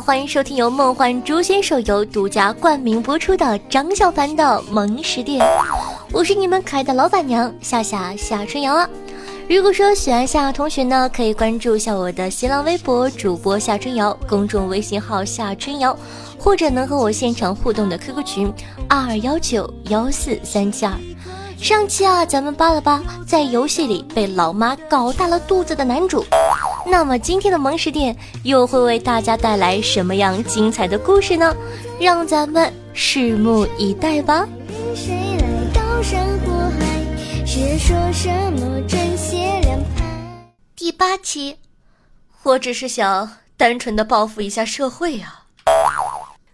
欢迎收听由梦幻诛仙手游独家冠名播出的张小凡的萌食店，我是你们可爱的老板娘夏夏夏春瑶啊。如果说喜欢夏同学呢，可以关注一下我的新浪微博主播夏春瑶，公众微信号夏春瑶，或者能和我现场互动的 QQ 群二二幺九幺四三七二。上期啊，咱们扒了扒在游戏里被老妈搞大了肚子的男主。那么今天的萌食店又会为大家带来什么样精彩的故事呢？让咱们拭目以待吧。第八期，我只是想单纯的报复一下社会啊！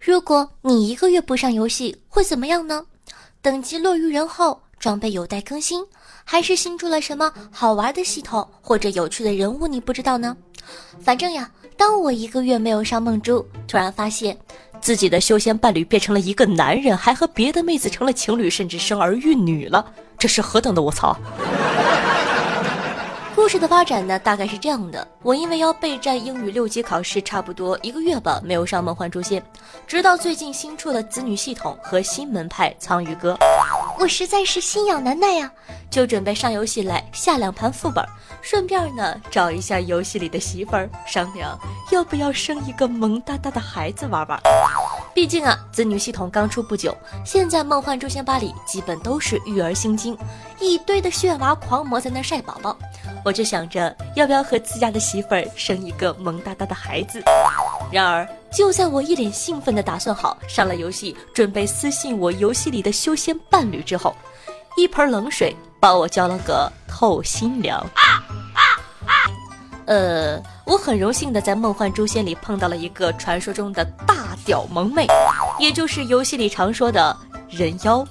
如果你一个月不上游戏，会怎么样呢？等级落于人后，装备有待更新。还是新出了什么好玩的系统或者有趣的人物，你不知道呢？反正呀，当我一个月没有上梦珠，突然发现自己的修仙伴侣变成了一个男人，还和别的妹子成了情侣，甚至生儿育女了，这是何等的我操！故事的发展呢，大概是这样的：我因为要备战英语六级考试，差不多一个月吧，没有上梦幻诛仙，直到最近新出了子女系统和新门派苍鱼哥。我实在是心痒难耐呀，就准备上游戏来下两盘副本，顺便呢找一下游戏里的媳妇儿，商量要不要生一个萌哒哒的孩子玩玩。毕竟啊，子女系统刚出不久，现在梦幻诛仙吧里基本都是育儿心经，一堆的炫娃狂魔在那晒宝宝，我就想着要不要和自家的媳妇儿生一个萌哒哒的孩子。然而，就在我一脸兴奋地打算好上了游戏，准备私信我游戏里的修仙伴侣之后，一盆冷水把我浇了个透心凉。啊呃，我很荣幸的在梦幻诛仙里碰到了一个传说中的大屌萌妹，也就是游戏里常说的人妖。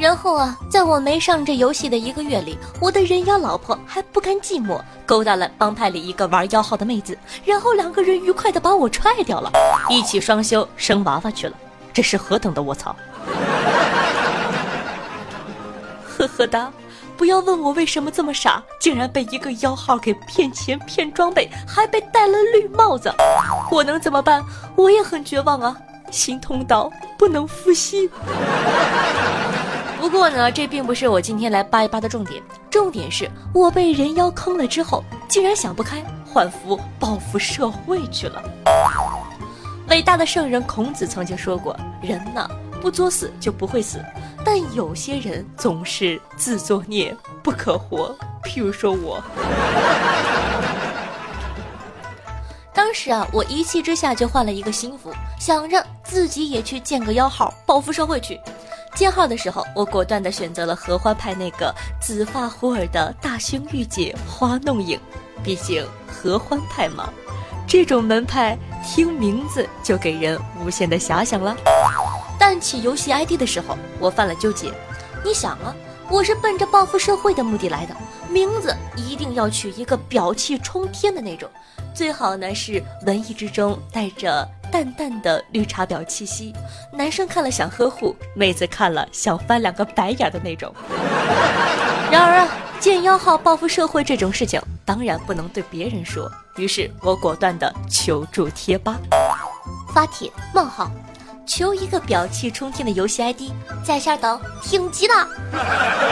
然后啊，在我没上这游戏的一个月里，我的人妖老婆还不甘寂寞，勾搭了帮派里一个玩妖号的妹子，然后两个人愉快的把我踹掉了，一起双休生娃娃去了。这是何等的卧槽！呵呵哒，不要问我为什么这么傻，竟然被一个妖号给骗钱骗装备，还被戴了绿帽子，我能怎么办？我也很绝望啊，心痛到不能呼吸。不过呢，这并不是我今天来扒一扒的重点。重点是我被人妖坑了之后，竟然想不开，换服报复社会去了。伟大的圣人孔子曾经说过：“人呢，不作死就不会死，但有些人总是自作孽不可活。”譬如说我。当时啊，我一气之下就换了一个新服，想着自己也去建个妖号，报复社会去。建号的时候，我果断地选择了合欢派那个紫发虎耳的大胸御姐花弄影，毕竟合欢派嘛，这种门派听名字就给人无限的遐想了。但起游戏 ID 的时候，我犯了纠结。你想啊，我是奔着报复社会的目的来的，名字一定要取一个表气冲天的那种，最好呢是文艺之中带着。淡淡的绿茶婊气息，男生看了想呵护，妹子看了想翻两个白眼的那种。然而啊，建妖号报复社会这种事情，当然不能对别人说。于是我果断的求助贴吧，发帖冒号，求一个表气冲天的游戏 ID，在线等挺急的。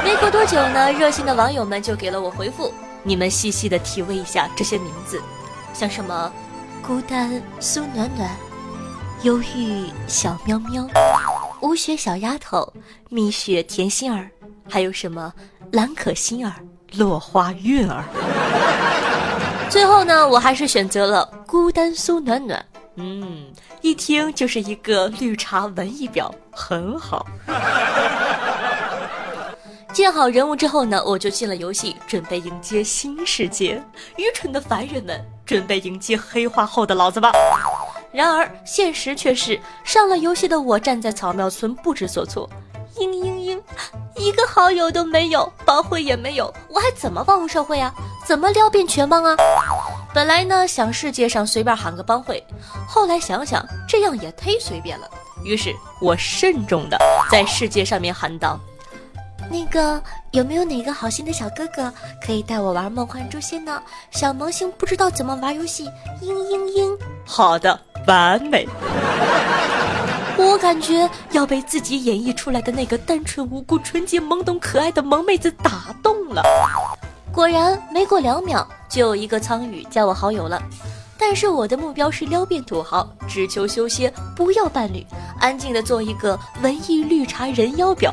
没过多久呢，热心的网友们就给了我回复。你们细细的体味一下这些名字，像什么孤单苏暖暖。忧郁小喵喵，无雪小丫头，蜜雪甜心儿，还有什么蓝可心儿、落花韵儿。最后呢，我还是选择了孤单苏暖暖。嗯，一听就是一个绿茶文艺婊，很好。建好人物之后呢，我就进了游戏，准备迎接新世界。愚蠢的凡人们，准备迎接黑化后的老子吧。然而现实却是，上了游戏的我站在草庙村不知所措，嘤嘤嘤，一个好友都没有，帮会也没有，我还怎么报复社会啊？怎么撩遍全帮啊？本来呢想世界上随便喊个帮会，后来想想这样也忒随便了，于是我慎重的在世界上面喊道：“那个有没有哪个好心的小哥哥可以带我玩梦幻诛仙呢？小萌新不知道怎么玩游戏，嘤嘤嘤。”好的。完美。我感觉要被自己演绎出来的那个单纯无辜、纯洁懵懂、可爱的萌妹子打动了。果然，没过两秒，就有一个苍宇加我好友了。但是我的目标是撩变土豪，只求修仙，不要伴侣，安静的做一个文艺绿茶人妖婊。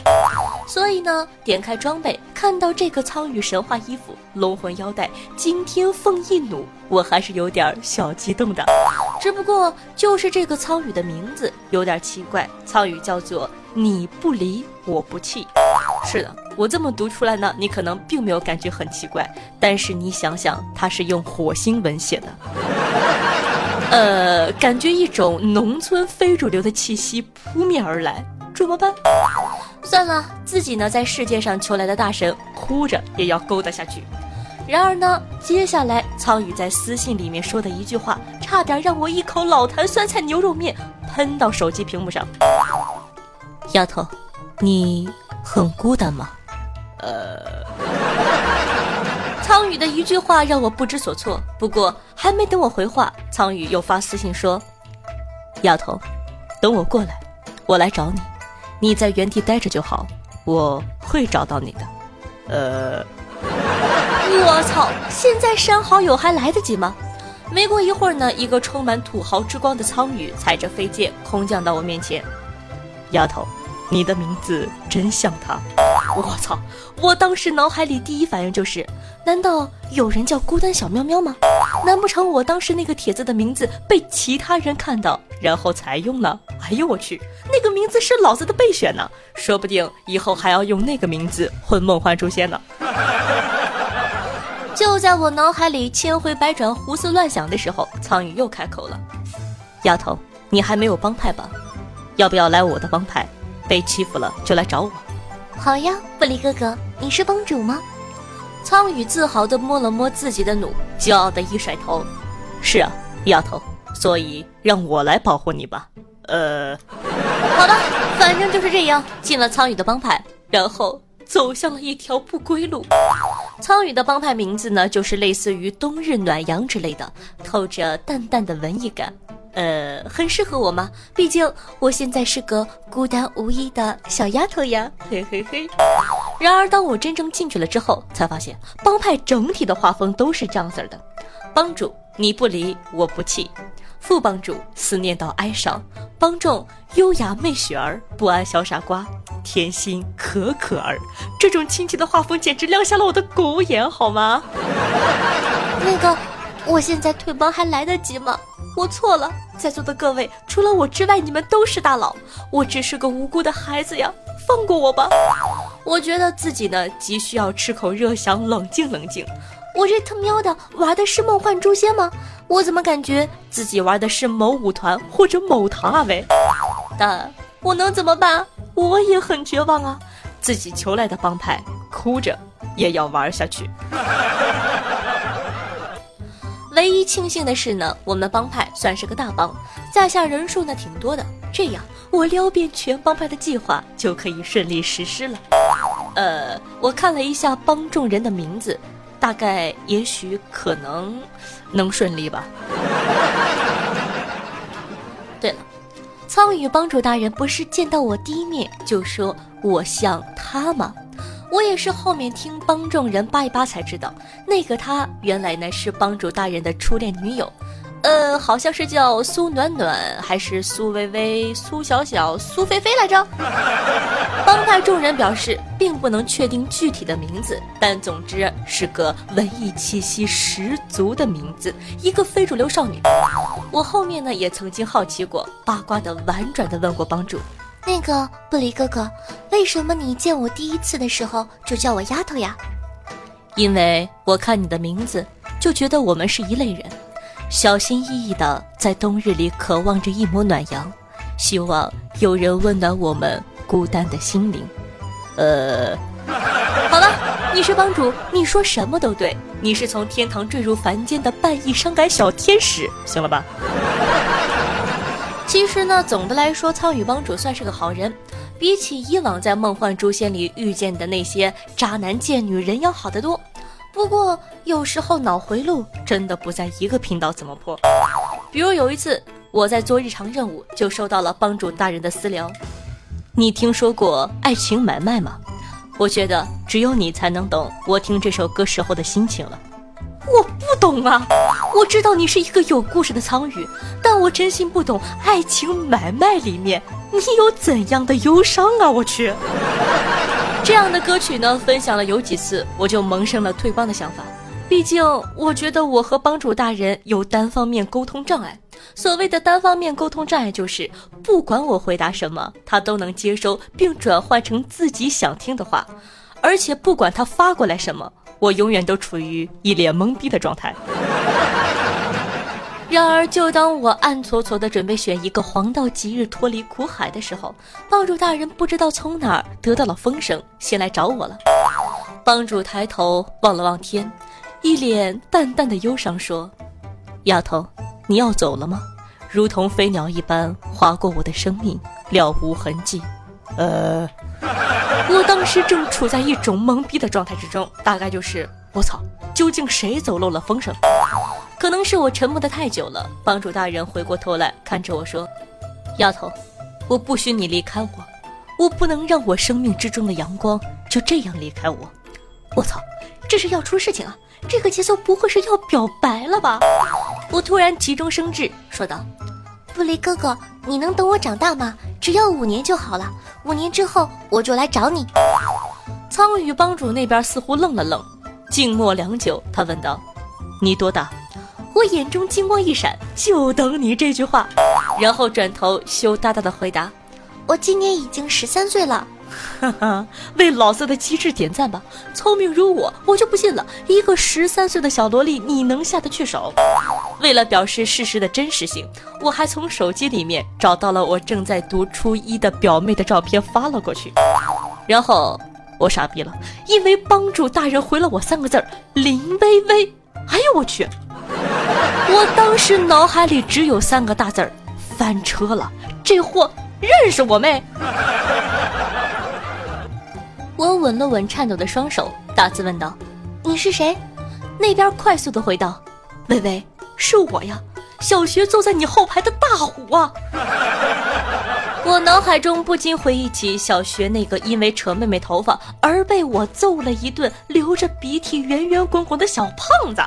所以呢，点开装备，看到这个苍羽神话衣服、龙魂腰带、惊天凤翼弩，我还是有点小激动的。只不过就是这个苍羽的名字有点奇怪，苍羽叫做你不离我不弃。是的，我这么读出来呢，你可能并没有感觉很奇怪，但是你想想，它是用火星文写的，呃，感觉一种农村非主流的气息扑面而来，怎么办？算了，自己呢在世界上求来的大神，哭着也要勾搭下去。然而呢，接下来苍宇在私信里面说的一句话，差点让我一口老坛酸菜牛肉面喷到手机屏幕上。丫头，你很孤单吗？呃，苍宇的一句话让我不知所措。不过还没等我回话，苍宇又发私信说：“丫头，等我过来，我来找你。”你在原地待着就好，我会找到你的。呃，我操！现在删好友还来得及吗？没过一会儿呢，一个充满土豪之光的苍宇踩着飞剑空降到我面前。丫头，你的名字真像他。我操！我当时脑海里第一反应就是，难道有人叫孤单小喵喵吗？难不成我当时那个帖子的名字被其他人看到，然后才用呢？哎呦我去，那个名字是老子的备选呢，说不定以后还要用那个名字混梦幻诛仙呢。就在我脑海里千回百转、胡思乱想的时候，苍宇又开口了：“丫头，你还没有帮派吧？要不要来我的帮派？被欺负了就来找我。”好呀，布里哥哥，你是帮主吗？苍宇自豪地摸了摸自己的弩，骄傲地一甩头：“是啊，丫头，所以让我来保护你吧。”呃，好吧，反正就是这样，进了苍宇的帮派，然后走向了一条不归路。苍宇的帮派名字呢，就是类似于冬日暖阳之类的，透着淡淡的文艺感。呃，很适合我吗？毕竟我现在是个孤单无依的小丫头呀，嘿嘿嘿。然而，当我真正进去了之后，才发现帮派整体的画风都是这样子的：帮主，你不离我不弃；副帮主，思念到哀伤；帮众，优雅媚雪儿，不安小傻瓜，甜心可可儿。这种亲切的画风简直亮瞎了我的狗眼，好吗？那个，我现在退帮还来得及吗？我错了，在座的各位，除了我之外，你们都是大佬，我只是个无辜的孩子呀，放过我吧！我觉得自己呢，急需要吃口热想，冷静冷静。我这他喵的玩的是梦幻诛仙吗？我怎么感觉自己玩的是某舞团或者某堂啊？喂，但我能怎么办？我也很绝望啊！自己求来的帮派，哭着也要玩下去。唯一庆幸的是呢，我们帮派算是个大帮，在下人数呢挺多的，这样我撩遍全帮派的计划就可以顺利实施了。呃，我看了一下帮众人的名字，大概也许可能能顺利吧。对了，苍羽帮主大人不是见到我第一面就说我像他吗？我也是后面听帮众人扒一扒才知道，那个她原来呢是帮主大人的初恋女友，呃，好像是叫苏暖暖，还是苏微微、苏小小、苏菲菲来着。帮派众人表示并不能确定具体的名字，但总之是个文艺气息十足的名字，一个非主流少女。我后面呢也曾经好奇过，八卦的婉转的问过帮主。那个不离哥哥，为什么你见我第一次的时候就叫我丫头呀？因为我看你的名字就觉得我们是一类人，小心翼翼的在冬日里渴望着一抹暖阳，希望有人温暖我们孤单的心灵。呃，好了，你是帮主，你说什么都对，你是从天堂坠入凡间的半亿伤感小天使，行了吧？其实呢，总的来说，苍羽帮主算是个好人，比起以往在梦幻诛仙里遇见的那些渣男贱女人要好得多。不过有时候脑回路真的不在一个频道怎么破？比如有一次，我在做日常任务，就收到了帮主大人的私聊。你听说过爱情买卖吗？我觉得只有你才能懂我听这首歌时候的心情了。我不懂啊，我知道你是一个有故事的苍宇，但我真心不懂爱情买卖里面你有怎样的忧伤啊！我去，这样的歌曲呢，分享了有几次，我就萌生了退帮的想法。毕竟，我觉得我和帮主大人有单方面沟通障碍。所谓的单方面沟通障碍，就是不管我回答什么，他都能接收并转换成自己想听的话，而且不管他发过来什么，我永远都处于一脸懵逼的状态。然而，就当我暗搓搓的准备选一个黄道吉日脱离苦海的时候，帮主大人不知道从哪儿得到了风声，先来找我了。帮主抬头望了望天。一脸淡淡的忧伤说：“丫头，你要走了吗？如同飞鸟一般划过我的生命，了无痕迹。”呃，我当时正处在一种懵逼的状态之中，大概就是我操，究竟谁走漏了风声？可能是我沉默的太久了。帮主大人回过头来看着我说：“丫头，我不许你离开我，我不能让我生命之中的阳光就这样离开我。”我操，这是要出事情啊！这个节奏不会是要表白了吧？我突然急中生智，说道：“布雷哥哥，你能等我长大吗？只要五年就好了。五年之后我就来找你。”苍羽帮主那边似乎愣了愣，静默良久，他问道：“你多大？”我眼中金光一闪，就等你这句话，然后转头羞答答的回答：“我今年已经十三岁了。”哈哈，为老色的机智点赞吧！聪明如我，我就不信了，一个十三岁的小萝莉你能下得去手？为了表示事实的真实性，我还从手机里面找到了我正在读初一的表妹的照片发了过去。然后我傻逼了，因为帮主大人回了我三个字儿：林微微。哎呦我去！我当时脑海里只有三个大字儿：翻车了！这货认识我妹？我稳了稳颤抖的双手，大字问道：“你是谁？”那边快速的回道：“微微，是我呀，小学坐在你后排的大虎啊！” 我脑海中不禁回忆起小学那个因为扯妹妹头发而被我揍了一顿、流着鼻涕、圆圆滚滚的小胖子。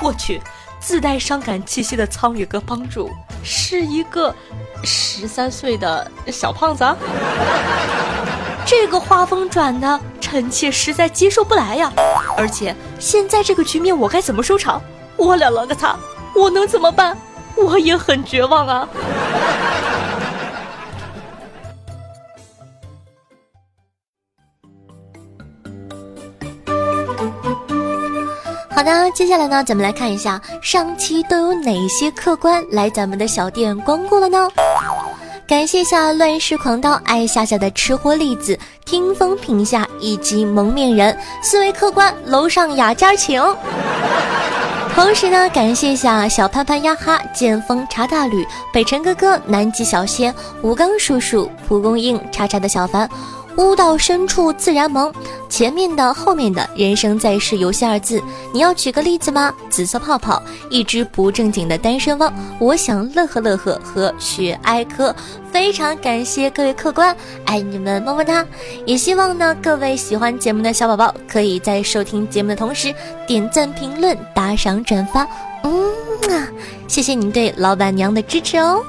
我去，自带伤感气息的苍宇哥帮助是一个十三岁的小胖子。这个画风转的，臣妾实在接受不来呀！而且现在这个局面，我该怎么收场？我了了个擦！我能怎么办？我也很绝望啊！好的，接下来呢，咱们来看一下上期都有哪些客官来咱们的小店光顾了呢？感谢下乱世狂刀爱夏夏的吃货栗子听风评下以及蒙面人四位客官楼上雅间请。同时呢，感谢下小潘潘呀哈剑锋茶大吕北辰哥哥南极小仙吴刚叔叔蒲公英叉叉的小凡。屋到深处自然萌，前面的后面的人生在世游戏二字，你要举个例子吗？紫色泡泡，一只不正经的单身汪，我想乐呵乐呵和雪哀科，非常感谢各位客官，爱你们么么哒！也希望呢各位喜欢节目的小宝宝，可以在收听节目的同时点赞、评论、打赏、转发，嗯啊，谢谢您对老板娘的支持哦。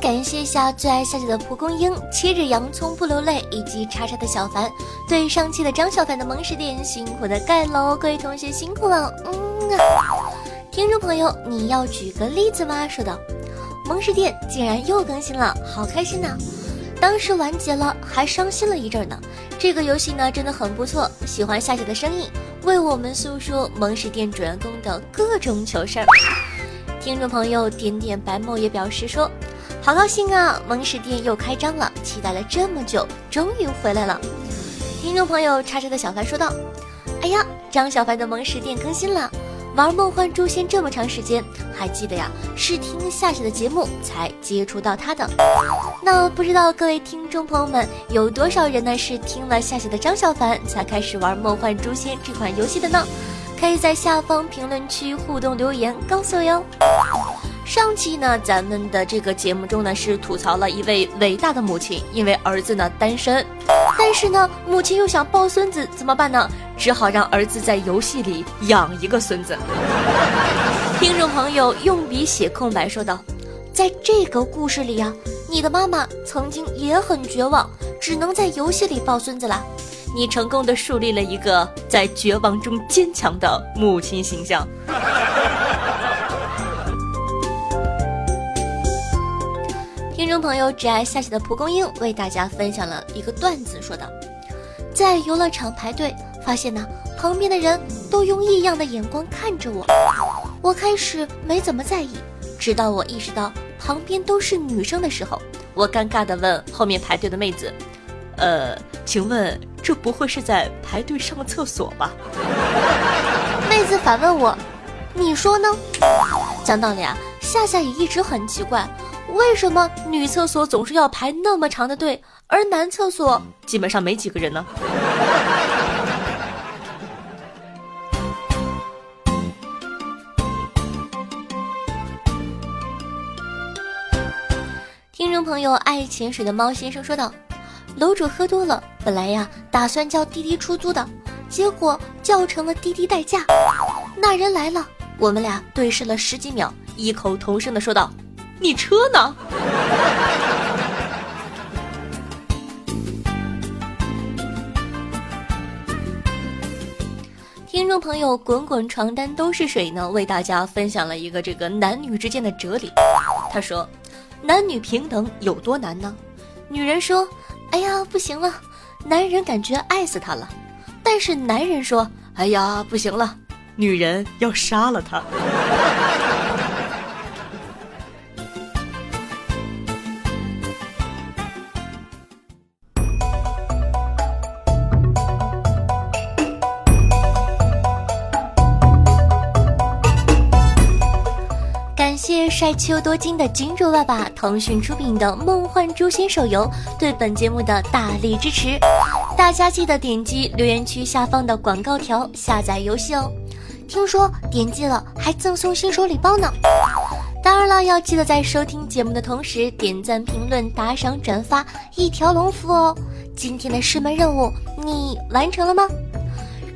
感谢一下最爱夏姐的蒲公英，切着洋葱不流泪，以及叉叉的小凡，对上期的张小凡的萌食店辛苦的盖楼，各位同学辛苦了，嗯啊！听众朋友，你要举个例子吗？说道，萌食店竟然又更新了，好开心呐！当时完结了，还伤心了一阵呢。这个游戏呢真的很不错，喜欢夏姐的声音，为我们诉说萌食店主人公的各种糗事儿。听众朋友点点白墨也表示说。好高兴啊！萌食店又开张了，期待了这么久，终于回来了。听众朋友叉叉的小凡说道：“哎呀，张小凡的萌食店更新了，玩梦幻诛仙这么长时间，还记得呀？是听夏夏的节目才接触到他的。那不知道各位听众朋友们有多少人呢？是听了夏夏的张小凡才开始玩梦幻诛仙这款游戏的呢？可以在下方评论区互动留言告诉我哟。上期呢，咱们的这个节目中呢，是吐槽了一位伟大的母亲，因为儿子呢单身，但是呢，母亲又想抱孙子，怎么办呢？只好让儿子在游戏里养一个孙子。听众朋友用笔写空白说道：“在这个故事里呀，你的妈妈曾经也很绝望，只能在游戏里抱孙子啦。你成功的树立了一个在绝望中坚强的母亲形象。”听众朋友只爱下棋的蒲公英为大家分享了一个段子，说道：“在游乐场排队，发现呢旁边的人都用异样的眼光看着我。我开始没怎么在意，直到我意识到旁边都是女生的时候，我尴尬地问后面排队的妹子：‘呃，请问这不会是在排队上厕所吧？’ 妹子反问我：‘你说呢？’讲道理啊，夏夏也一直很奇怪。”为什么女厕所总是要排那么长的队，而男厕所基本上没几个人呢？听众朋友爱潜水的猫先生说道：“楼主喝多了，本来呀打算叫滴滴出租的，结果叫成了滴滴代驾。那人来了，我们俩对视了十几秒，异口同声的说道。”你车呢？听众朋友，滚滚床单都是水呢，为大家分享了一个这个男女之间的哲理。他说：“男女平等有多难呢？”女人说：“哎呀，不行了，男人感觉爱死她了。”但是男人说：“哎呀，不行了，女人要杀了他。”帅气又多金的金主爸爸，腾讯出品的《梦幻诛仙》手游对本节目的大力支持，大家记得点击留言区下方的广告条下载游戏哦。听说点击了还赠送新手礼包呢。当然了，要记得在收听节目的同时点赞、评论、打赏、转发，一条龙服务哦。今天的师门任务你完成了吗？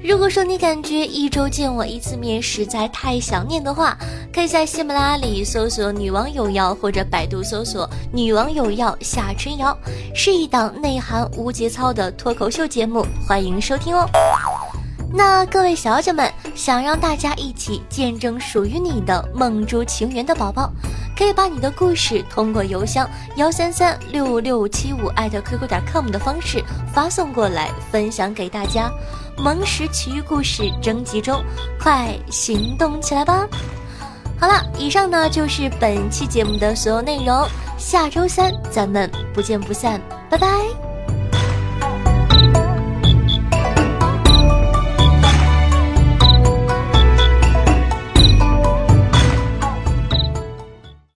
如果说你感觉一周见我一次面实在太想念的话，可以在喜马拉雅里搜索“女王有药”或者百度搜索“女王有药夏春瑶”，是一档内涵无节操的脱口秀节目，欢迎收听哦。那各位小姐们，想让大家一起见证属于你的梦中情缘的宝宝，可以把你的故事通过邮箱幺三三六六七五艾特 qq 点 com 的方式发送过来，分享给大家。萌食奇遇故事征集中，快行动起来吧！好了，以上呢就是本期节目的所有内容，下周三咱们不见不散，拜拜。